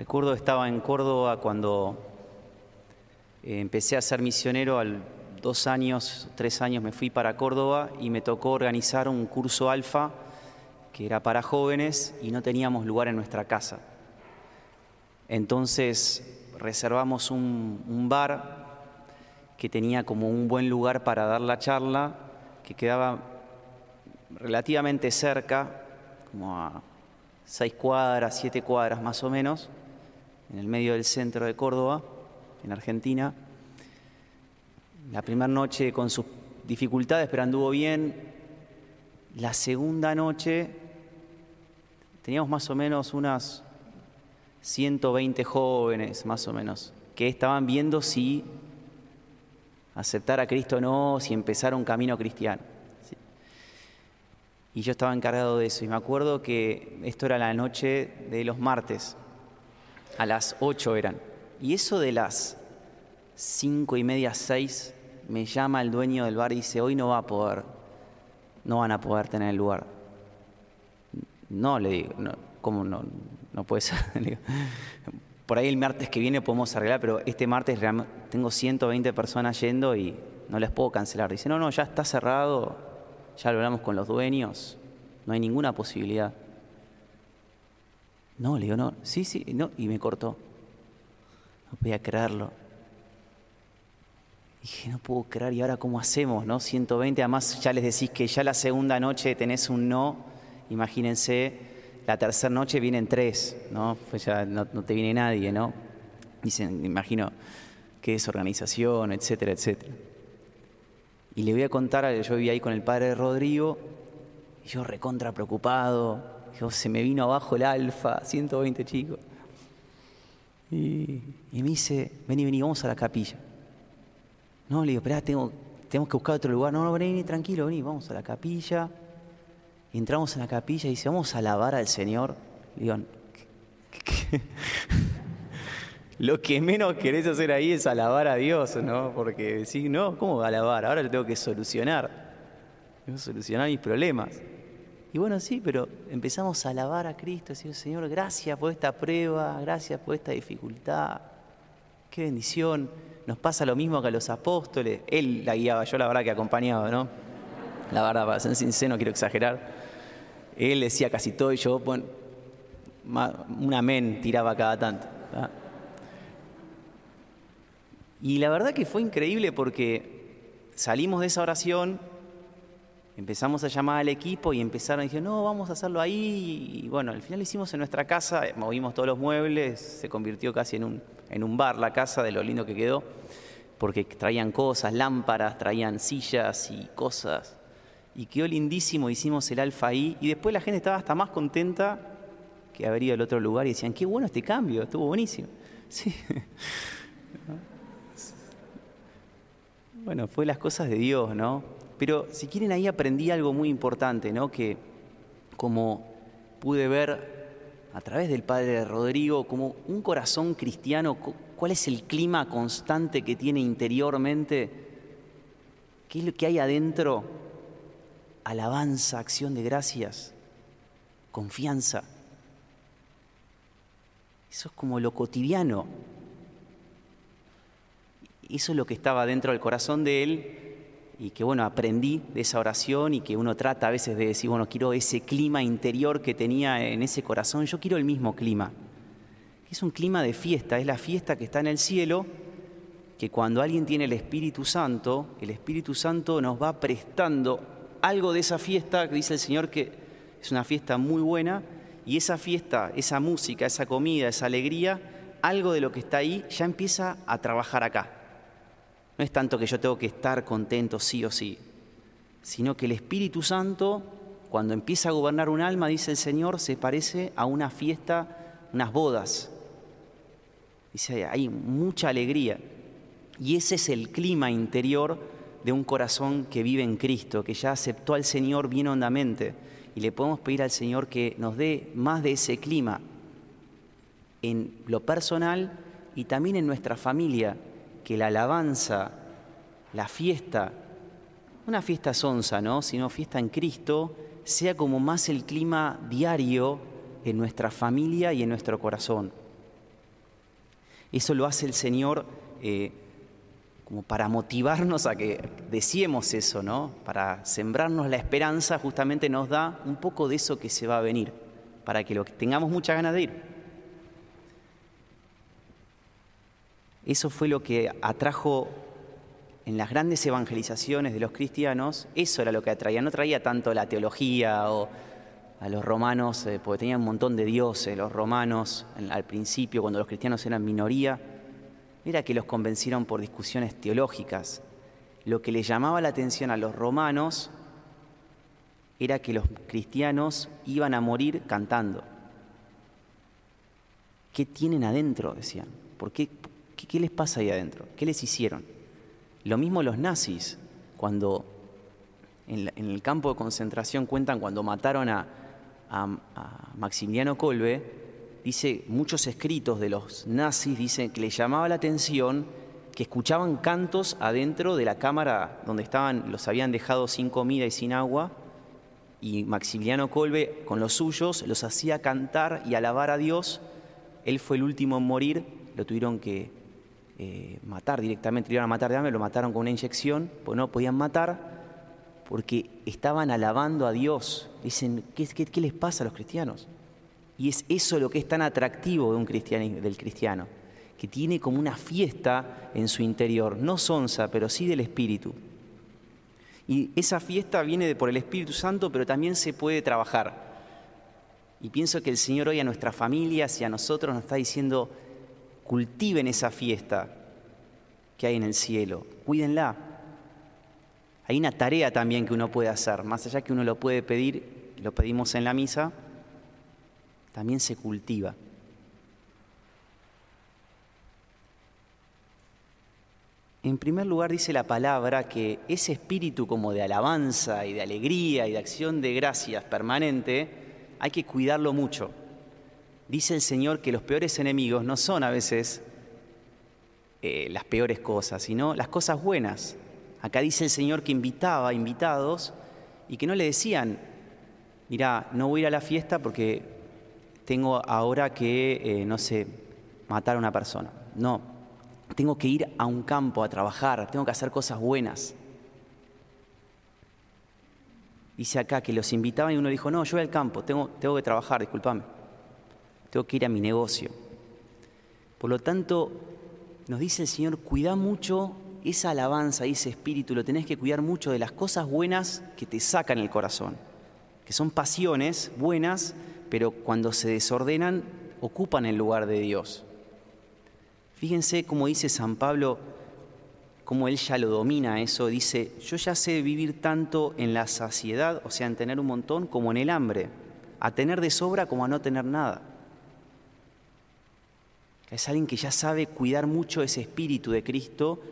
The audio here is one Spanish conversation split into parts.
Recuerdo estaba en Córdoba cuando eh, empecé a ser misionero, al dos años, tres años me fui para Córdoba y me tocó organizar un curso alfa que era para jóvenes y no teníamos lugar en nuestra casa. Entonces reservamos un, un bar que tenía como un buen lugar para dar la charla, que quedaba relativamente cerca, como a seis cuadras, siete cuadras más o menos, en el medio del centro de Córdoba, en Argentina. La primera noche con sus dificultades, pero anduvo bien. La segunda noche teníamos más o menos unas 120 jóvenes, más o menos, que estaban viendo si aceptar a Cristo o no, si empezar un camino cristiano. Y yo estaba encargado de eso. Y me acuerdo que esto era la noche de los martes a las 8 eran. Y eso de las cinco y media, seis, me llama el dueño del bar y dice, hoy no va a poder, no van a poder tener el lugar. No, le digo, no, ¿cómo no? No puede ser. Por ahí el martes que viene podemos arreglar, pero este martes tengo 120 personas yendo y no les puedo cancelar. Dice, no, no, ya está cerrado, ya lo hablamos con los dueños, no hay ninguna posibilidad. No, le digo, no, sí, sí, no, y me cortó. No podía creerlo. Dije, no puedo creer, ¿y ahora cómo hacemos? ¿No? 120, además ya les decís que ya la segunda noche tenés un no, imagínense, la tercera noche vienen tres, ¿no? Pues ya no, te viene nadie, ¿no? Dicen, imagino qué desorganización, etcétera, etcétera. Y le voy a contar, yo vivía ahí con el padre de Rodrigo, yo recontra preocupado, se me vino abajo el alfa, 120 chicos. Y, me dice, vení, vení, vamos a la capilla. No, le digo, espera, tengo, tenemos que buscar otro lugar. No, no, vení, tranquilo, vení, vamos a la capilla. Entramos en la capilla y dice, vamos a alabar al Señor. Le digo, lo que menos querés hacer ahí es alabar a Dios, ¿no? Porque decís, no, ¿cómo alabar? Ahora lo tengo que solucionar. Tengo que solucionar mis problemas. Y bueno, sí, pero empezamos a alabar a Cristo, decir, Señor, gracias por esta prueba, gracias por esta dificultad. Qué bendición. Nos pasa lo mismo que a los apóstoles. Él la guiaba, yo la verdad que acompañaba, ¿no? La verdad, para ser sincero, no quiero exagerar. Él decía casi todo y yo, bueno, un amén tiraba cada tanto. Y la verdad que fue increíble porque salimos de esa oración empezamos a llamar al equipo y empezaron decir, no, vamos a hacerlo ahí. Y bueno, al final lo hicimos en nuestra casa, movimos todos los muebles, se convirtió casi en un, en un bar la casa de lo lindo que quedó, porque traían cosas, lámparas, traían sillas y cosas. Y quedó lindísimo, hicimos el alfa ahí. Y después la gente estaba hasta más contenta que haber ido al otro lugar y decían, qué bueno este cambio, estuvo buenísimo. Sí. Bueno, fue las cosas de Dios, ¿no? Pero si quieren ahí aprendí algo muy importante, ¿no? Que como pude ver a través del padre Rodrigo, como un corazón cristiano, cuál es el clima constante que tiene interiormente, qué es lo que hay adentro, alabanza, acción de gracias, confianza. Eso es como lo cotidiano. Eso es lo que estaba dentro del corazón de él y que bueno, aprendí de esa oración y que uno trata a veces de decir, bueno, quiero ese clima interior que tenía en ese corazón, yo quiero el mismo clima. Es un clima de fiesta, es la fiesta que está en el cielo, que cuando alguien tiene el Espíritu Santo, el Espíritu Santo nos va prestando algo de esa fiesta, que dice el Señor que es una fiesta muy buena, y esa fiesta, esa música, esa comida, esa alegría, algo de lo que está ahí ya empieza a trabajar acá. No es tanto que yo tengo que estar contento sí o sí, sino que el Espíritu Santo, cuando empieza a gobernar un alma, dice el Señor, se parece a una fiesta, unas bodas. Dice, hay mucha alegría. Y ese es el clima interior de un corazón que vive en Cristo, que ya aceptó al Señor bien hondamente. Y le podemos pedir al Señor que nos dé más de ese clima en lo personal y también en nuestra familia, que la alabanza, la fiesta, una fiesta sonsa, ¿no? sino fiesta en Cristo, sea como más el clima diario en nuestra familia y en nuestro corazón. Eso lo hace el Señor eh, como para motivarnos a que deseemos eso, ¿no? Para sembrarnos la esperanza, justamente nos da un poco de eso que se va a venir, para que lo tengamos mucha ganas de ir. Eso fue lo que atrajo en las grandes evangelizaciones de los cristianos, eso era lo que atraía, no traía tanto la teología o a los romanos, eh, porque tenían un montón de dioses, los romanos al principio, cuando los cristianos eran minoría, era que los convencieron por discusiones teológicas. Lo que les llamaba la atención a los romanos era que los cristianos iban a morir cantando. ¿Qué tienen adentro? Decían. ¿Por qué, qué, les pasa ahí adentro? ¿Qué les hicieron? Lo mismo los nazis, cuando en, el campo de concentración cuentan cuando mataron a, Maximiliano Kolbe, dice, muchos escritos de los nazis dicen que les llamaba la atención que escuchaban cantos adentro de la cámara donde estaban, los habían dejado sin comida y sin agua, y Maximiliano Colbe con los suyos los hacía cantar y alabar a Dios. Él fue el último en morir, lo tuvieron que eh, matar directamente, lo iban a matar de hambre, lo mataron con una inyección, pues no podían matar porque estaban alabando a Dios. Dicen, ¿qué, qué les pasa a los cristianos? Y es eso lo que es tan atractivo de un del cristiano, que tiene como una fiesta en su interior, no sonsa, pero sí del Espíritu. Y esa fiesta viene por el Espíritu Santo, pero también se puede trabajar. Y pienso que el Señor hoy a nuestras familias y a nosotros nos está diciendo, cultiven esa fiesta que hay en el cielo, cuídenla. Hay una tarea también que uno puede hacer, más allá que uno lo puede pedir, lo pedimos en la misa, también se cultiva. En primer lugar dice la palabra que ese espíritu como de alabanza y de alegría y de acción de gracias permanente, hay que cuidarlo mucho. Dice el Señor que los peores enemigos no son a veces eh, las peores cosas, sino las cosas buenas. Acá dice el Señor que invitaba invitados y que no le decían, mira, no voy a ir a la fiesta porque tengo ahora que, eh, no sé, matar a una persona. No, tengo que ir a un campo a trabajar, tengo que hacer cosas buenas. Dice acá que los invitaban y uno dijo, no, yo voy al campo, tengo, tengo que trabajar, discúlpame. Tengo que ir a mi negocio. Por lo tanto, nos dice el Señor, cuida mucho esa alabanza y ese espíritu, lo tenés que cuidar mucho de las cosas buenas que te sacan el corazón, que son pasiones buenas pero cuando se desordenan ocupan el lugar de Dios. Fíjense cómo dice San Pablo, cómo él ya lo domina eso, dice, yo ya sé vivir tanto en la saciedad, o sea, en tener un montón, como en el hambre, a tener de sobra como a no tener nada. Es alguien que ya sabe cuidar mucho ese espíritu de Cristo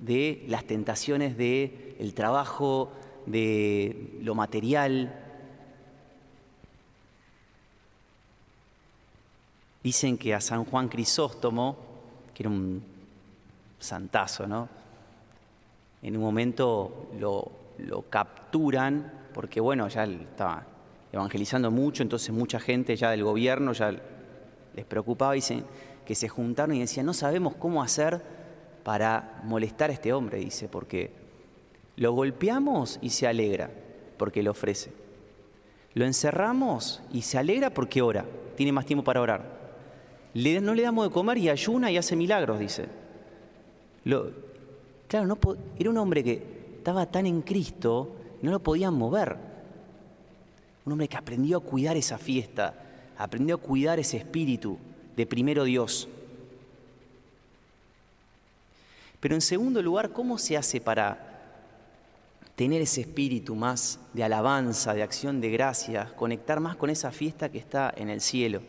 de las tentaciones del el trabajo, de lo material, Dicen que a San Juan Crisóstomo, que era un santazo, ¿no? En un momento lo, capturan porque, bueno, ya estaba evangelizando mucho, entonces mucha gente ya del gobierno ya les preocupaba, dicen que se juntaron y decían, no sabemos cómo hacer para molestar a este hombre, dice, porque lo golpeamos y se alegra, porque le ofrece. Lo encerramos y se alegra porque ora, tiene más tiempo para orar no le damos de comer y ayuna y hace milagros, dice. claro, no, era un hombre que estaba tan en Cristo, no lo podían mover. Un hombre que aprendió a cuidar esa fiesta, aprendió a cuidar ese espíritu de primero Dios. Pero en segundo lugar, ¿cómo se hace para tener ese espíritu más de alabanza, de acción de gracias, conectar más con esa fiesta que está en el cielo?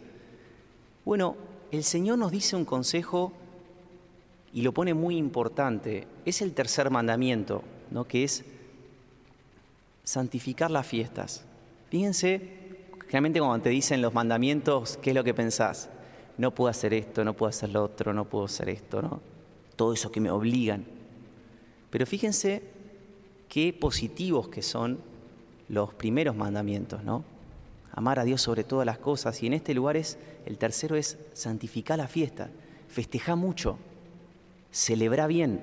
Bueno, el Señor nos dice un consejo y lo pone muy importante. Es el tercer mandamiento, ¿no? que es santificar las fiestas. Fíjense, realmente cuando te dicen los mandamientos, ¿qué es lo que pensás? No puedo hacer esto, no puedo hacer lo otro, no puedo hacer esto, ¿no? Todo eso que me obligan. Pero fíjense qué positivos que son los primeros mandamientos, ¿no? amar a Dios sobre todas las cosas. Y en este lugar es, el tercero es santificar la fiesta. festeja mucho, celebra bien,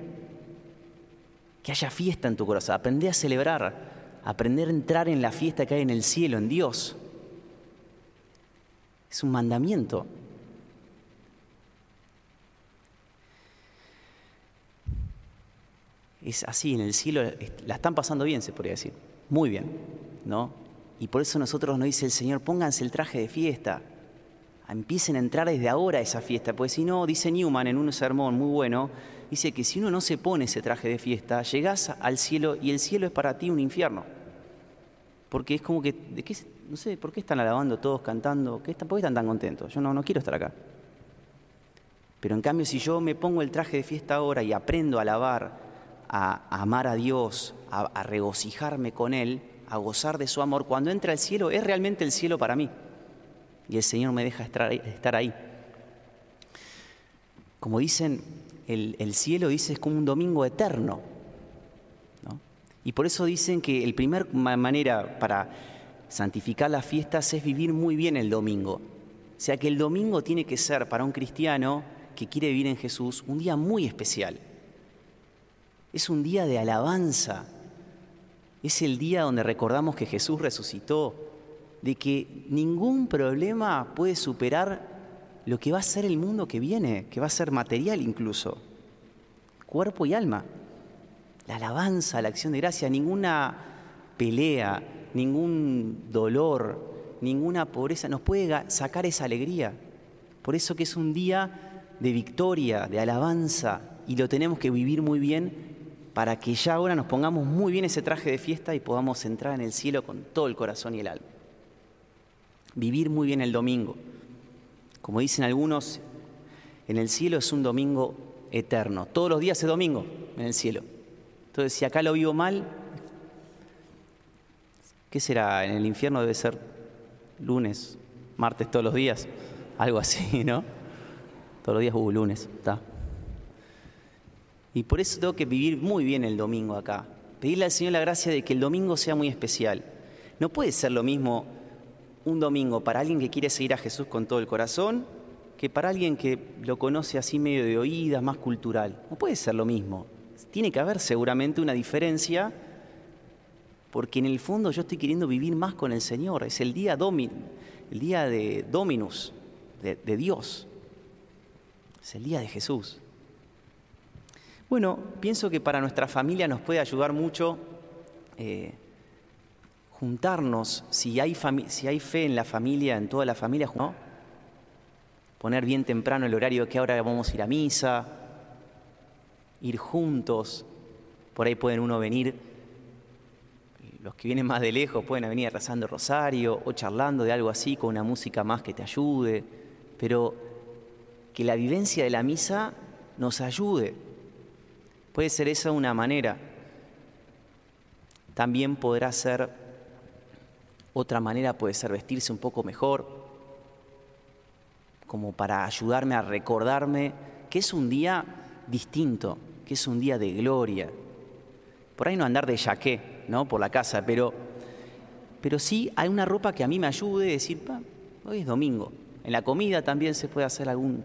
que haya fiesta en tu corazón, aprende a celebrar, aprender a entrar en la fiesta que hay en el cielo, en Dios. Es un mandamiento. Es así, en el cielo la están pasando bien, se podría decir. Muy bien, ¿no? Y por eso nosotros nos dice el Señor, pónganse el traje de fiesta, empiecen a entrar desde ahora a esa fiesta, pues si no, dice Newman en un sermón muy bueno, dice que si uno no se pone ese traje de fiesta, llegás al cielo y el cielo es para ti un infierno. Porque es como que, ¿de qué, no sé, ¿por qué están alabando todos, cantando? ¿Qué ¿Por qué están tan contentos? Yo no, no quiero estar acá. Pero en cambio, si yo me pongo el traje de fiesta ahora y aprendo a alabar, a, amar a Dios, a regocijarme con Él, a gozar de su amor, cuando entra al cielo, es realmente el cielo para mí y el Señor me deja estar ahí. Como dicen, el, cielo dice es como un domingo eterno. Y por eso dicen que la primera manera para santificar las fiestas es vivir muy bien el domingo. O sea que el domingo tiene que ser para un cristiano que quiere vivir en Jesús un día muy especial. Es un día de alabanza. Es el día donde recordamos que Jesús resucitó, de que ningún problema puede superar lo que va a ser el mundo que viene, que va a ser material incluso, cuerpo y alma. La alabanza, la acción de gracia, ninguna pelea, ningún dolor, ninguna pobreza nos puede sacar esa alegría. Por eso que es un día de victoria, de alabanza, y lo tenemos que vivir muy bien para que ya ahora nos pongamos muy bien ese traje de fiesta y podamos entrar en el cielo con todo el corazón y el alma vivir muy bien el domingo. Como dicen algunos, en el cielo es un domingo eterno. Todos los días es domingo en el cielo. Entonces, si acá lo vivo mal, ¿qué será? En el infierno debe ser lunes, martes todos los días, algo así, ¿no? Todos los días hubo lunes, está. Y por eso tengo que vivir muy bien el domingo acá. Pedirle al Señor la gracia de que el domingo sea muy especial. No puede ser lo mismo un domingo para alguien que quiere seguir a Jesús con todo el corazón que para alguien que lo conoce así medio de oídas, más cultural. No puede ser lo mismo. Tiene que haber seguramente una diferencia porque en el fondo yo estoy queriendo vivir más con el Señor. Es el día, el día de Dominus, de, Dios. Es el día de Jesús. Bueno, pienso que para nuestra familia nos puede ayudar mucho eh, juntarnos, si hay, si hay fe en la familia, en toda la familia, poner bien temprano el horario que ahora vamos a ir a misa, ir juntos, por ahí pueden uno venir, los que vienen más de lejos pueden venir rezando rosario o charlando de algo así con una música más que te ayude, pero que la vivencia de la misa nos ayude. Puede ser esa una manera. También podrá ser otra manera puede ser vestirse un poco mejor, como para ayudarme a recordarme que es un día distinto, que es un día de gloria. Por ahí no andar de jaqué, ¿no? Por la casa, pero, pero sí hay una ropa que a mí me ayude a decir, hoy es domingo. En la comida también se puede hacer algún,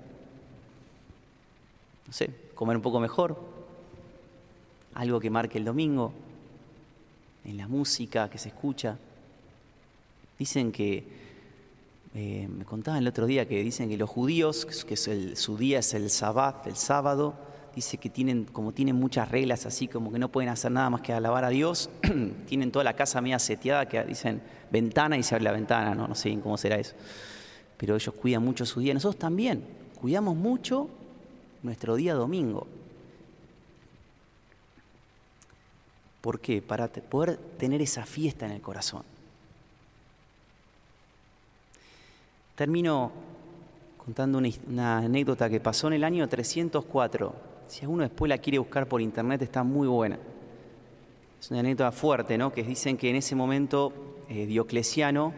no sé, comer un poco mejor, algo que marque el domingo, en la música que se escucha. Dicen que, eh, me contaban el otro día que dicen que los judíos, que su día es el sabbat, el sábado, dice que tienen, como tienen muchas reglas así, como que no pueden hacer nada más que alabar a Dios, tienen toda la casa media seteada, que dicen ventana y se abre la ventana, no, no sé bien cómo será eso. Pero ellos cuidan mucho su día. Nosotros también cuidamos mucho nuestro día domingo. ¿Por qué? Para poder tener esa fiesta en el corazón. Termino contando una, anécdota que pasó en el año 304. Si alguno después la quiere buscar por internet, está muy buena. Es una anécdota fuerte, ¿no? Que dicen que en ese momento eh, Diocleciano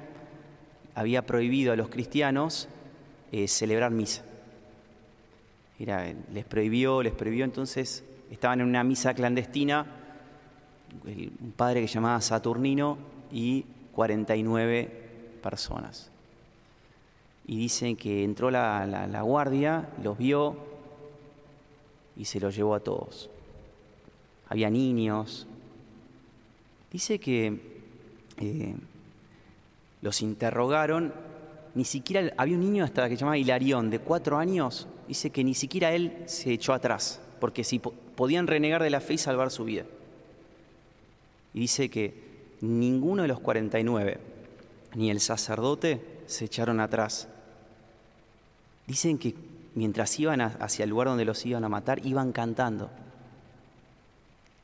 había prohibido a los cristianos eh, celebrar misa. les prohibió, les prohibió, entonces estaban en una misa clandestina, un padre que llamaba Saturnino y 49 personas y dicen que entró la, guardia, los vio y se los llevó a todos. Había niños. Dice que eh, los interrogaron, ni siquiera había un niño hasta que se llamaba Hilarión, de cuatro años, dice que ni siquiera él se echó atrás, porque si podían renegar de la fe y salvar su vida. Y dice que ninguno de los 49, ni el sacerdote, se echaron atrás. Dicen que mientras iban hacia el lugar donde los iban a matar, iban cantando.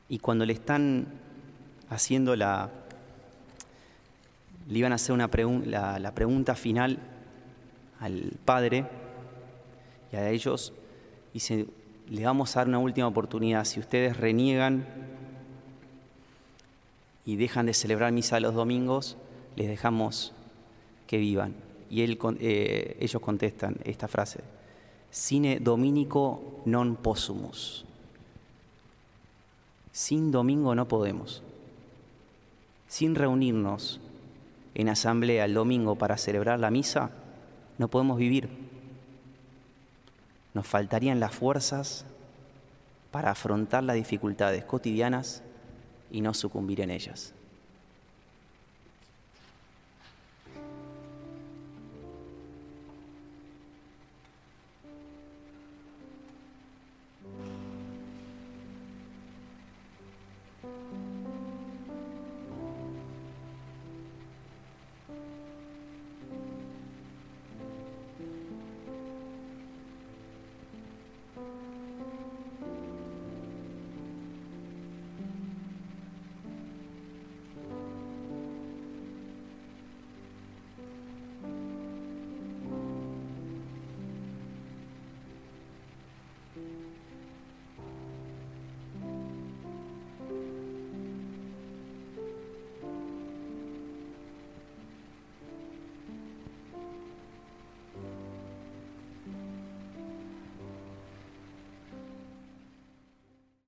Y cuando le están haciendo la... le iban a hacer una la, la pregunta final al padre y a ellos, dice, le vamos a dar una última oportunidad. Si ustedes reniegan y dejan de celebrar misa los domingos, les dejamos que vivan. Y eh, ellos contestan esta frase, sine dominico non possumus. Sin domingo no podemos. Sin reunirnos en asamblea el domingo para celebrar la misa, no podemos vivir. Nos faltarían las fuerzas para afrontar las dificultades cotidianas y no sucumbir en ellas.